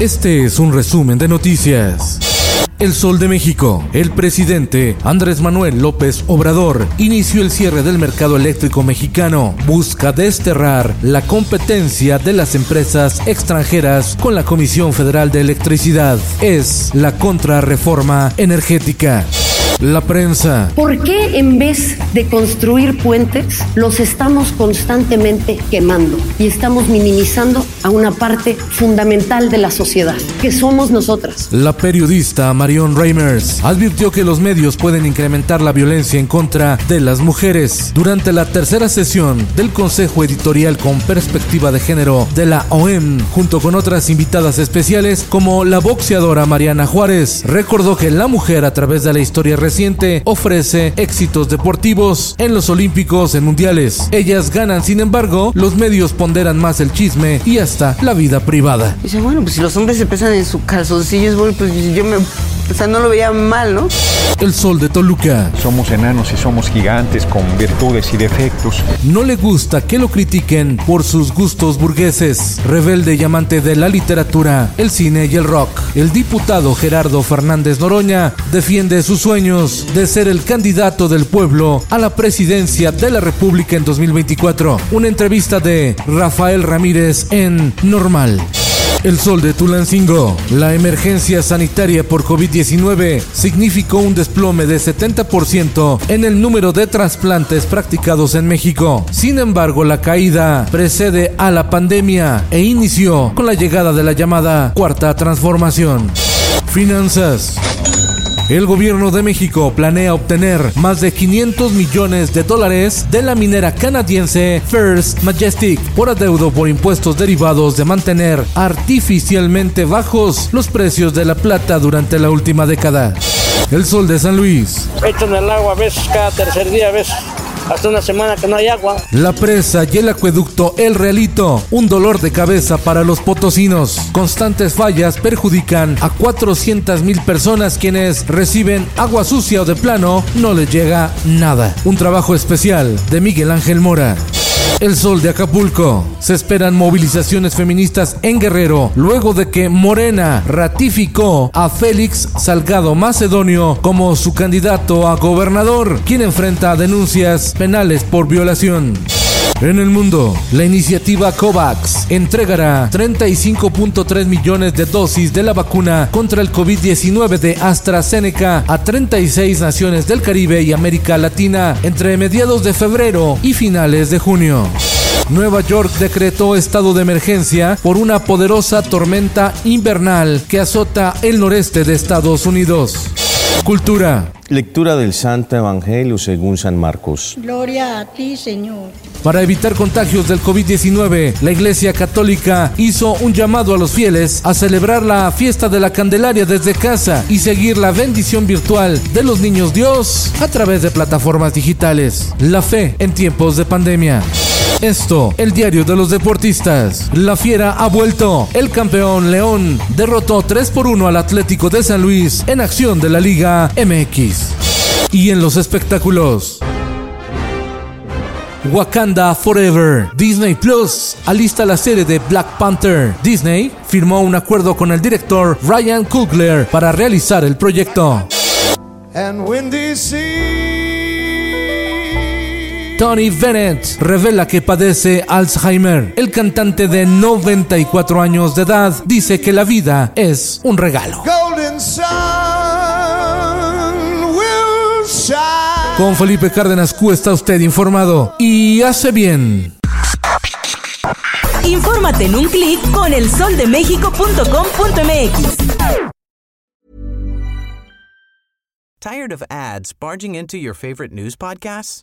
Este es un resumen de noticias. El Sol de México. El presidente Andrés Manuel López Obrador inició el cierre del mercado eléctrico mexicano. Busca desterrar la competencia de las empresas extranjeras con la Comisión Federal de Electricidad. Es la contrarreforma energética. La prensa. ¿Por qué en vez de construir puentes los estamos constantemente quemando y estamos minimizando a una parte fundamental de la sociedad, que somos nosotras? La periodista Marion Reimers advirtió que los medios pueden incrementar la violencia en contra de las mujeres. Durante la tercera sesión del Consejo Editorial con Perspectiva de Género de la OEM, junto con otras invitadas especiales como la boxeadora Mariana Juárez, recordó que la mujer a través de la historia reciente ofrece éxitos deportivos en los olímpicos, en mundiales. Ellas ganan, sin embargo, los medios ponderan más el chisme y hasta la vida privada. Dice, bueno, pues si los hombres se pesan en su calzoncillos, pues yo me... O sea, no lo veía mal, ¿no? El sol de Toluca. Somos enanos y somos gigantes con virtudes y defectos. No le gusta que lo critiquen por sus gustos burgueses. Rebelde y amante de la literatura, el cine y el rock. El diputado Gerardo Fernández Noroña defiende sus sueños de ser el candidato del pueblo a la presidencia de la República en 2024. Una entrevista de Rafael Ramírez en Normal. El sol de Tulancingo. La emergencia sanitaria por COVID-19 significó un desplome de 70% en el número de trasplantes practicados en México. Sin embargo, la caída precede a la pandemia e inició con la llegada de la llamada cuarta transformación. Finanzas. El gobierno de México planea obtener más de 500 millones de dólares de la minera canadiense First Majestic por adeudo por impuestos derivados de mantener artificialmente bajos los precios de la plata durante la última década. El sol de San Luis. Echan el agua a veces cada tercer día, a hasta una semana que no hay agua. La presa y el acueducto El Realito, un dolor de cabeza para los potosinos. Constantes fallas perjudican a 400 mil personas quienes reciben agua sucia o de plano no les llega nada. Un trabajo especial de Miguel Ángel Mora. El sol de Acapulco. Se esperan movilizaciones feministas en Guerrero luego de que Morena ratificó a Félix Salgado Macedonio como su candidato a gobernador, quien enfrenta denuncias penales por violación. En el mundo, la iniciativa COVAX entregará 35.3 millones de dosis de la vacuna contra el COVID-19 de AstraZeneca a 36 naciones del Caribe y América Latina entre mediados de febrero y finales de junio. Nueva York decretó estado de emergencia por una poderosa tormenta invernal que azota el noreste de Estados Unidos. Cultura. Lectura del Santo Evangelio según San Marcos. Gloria a ti, Señor. Para evitar contagios del COVID-19, la Iglesia Católica hizo un llamado a los fieles a celebrar la fiesta de la Candelaria desde casa y seguir la bendición virtual de los niños Dios a través de plataformas digitales. La fe en tiempos de pandemia. Esto, el diario de los deportistas. La Fiera ha vuelto. El campeón León derrotó 3 por 1 al Atlético de San Luis en acción de la Liga MX. Y en los espectáculos. Wakanda Forever. Disney Plus alista la serie de Black Panther. Disney firmó un acuerdo con el director Ryan Coogler para realizar el proyecto. Tony Bennett revela que padece Alzheimer. El cantante de 94 años de edad dice que la vida es un regalo. Con Felipe Cárdenas Q está usted informado y hace bien. Infórmate en un clic con elsoldemexico.com.mx. Tired of ads barging into your favorite news podcasts?